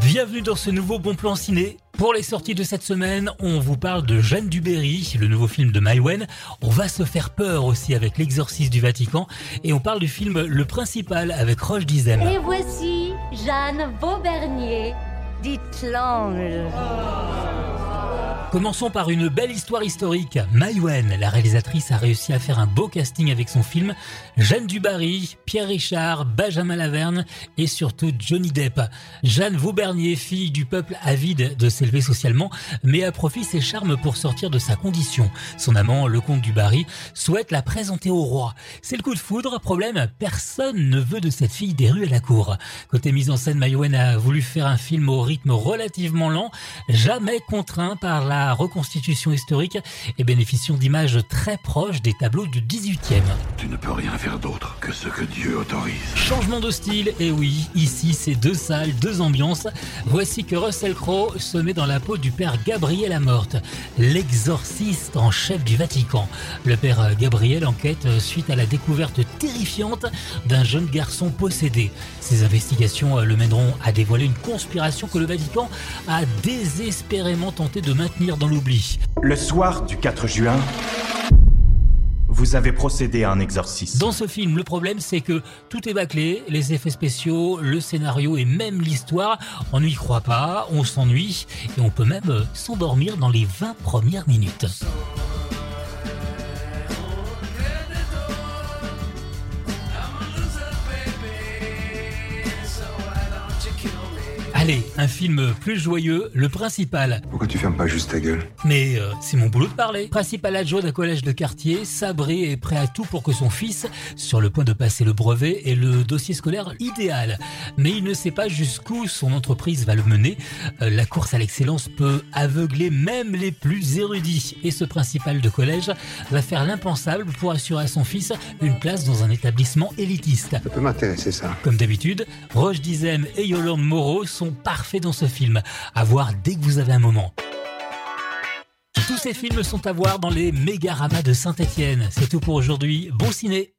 Bienvenue dans ce nouveau bon plan ciné. Pour les sorties de cette semaine, on vous parle de Jeanne Duberry, le nouveau film de Maïwen. On va se faire peur aussi avec l'exorciste du Vatican. Et on parle du film Le Principal avec Roche Dizem. Et voici Jeanne Vaubernier, dite l'ange. Commençons par une belle histoire historique. Maïwen, la réalisatrice, a réussi à faire un beau casting avec son film. Jeanne Dubarry, Pierre Richard, Benjamin Laverne et surtout Johnny Depp. Jeanne Vaubernier, fille du peuple avide de s'élever socialement, met à profit ses charmes pour sortir de sa condition. Son amant, le comte du Barry, souhaite la présenter au roi. C'est le coup de foudre. Problème, personne ne veut de cette fille des rues à la cour. Côté mise en scène, Maïwen a voulu faire un film au rythme relativement lent, jamais contraint par la reconstitution historique et bénéficiant d'images très proches des tableaux du 18e. Tu ne peux rien faire d'autre que ce que Dieu autorise. Changement de style, et oui, ici c'est deux salles, deux ambiances. Voici que Russell Crowe se met dans la peau du père Gabriel Amorte, l'exorciste en chef du Vatican. Le père Gabriel enquête suite à la découverte terrifiante d'un jeune garçon possédé. Ces investigations le mèneront à dévoiler une conspiration que le Vatican a désespérément tenté de maintenir dans l'oubli. Le soir du 4 juin, vous avez procédé à un exorcisme. Dans ce film, le problème c'est que tout est bâclé, les effets spéciaux, le scénario et même l'histoire, on n'y croit pas, on s'ennuie et on peut même s'endormir dans les 20 premières minutes. Allez, un film plus joyeux, le principal. Pourquoi tu fermes pas juste ta gueule? Mais euh, c'est mon boulot de parler. Principal adjoint d'un collège de quartier, sabré et prêt à tout pour que son fils, sur le point de passer le brevet, ait le dossier scolaire idéal. Mais il ne sait pas jusqu'où son entreprise va le mener. Euh, la course à l'excellence peut aveugler même les plus érudits. Et ce principal de collège va faire l'impensable pour assurer à son fils une place dans un établissement élitiste. Ça peut m'intéresser ça. Comme d'habitude, Roche Dizem et Yolande Moreau sont parfaits dans ce film. À voir dès que vous avez un moment. Tous ces films sont à voir dans les Mégaramas de Saint-Etienne. C'est tout pour aujourd'hui. Bon ciné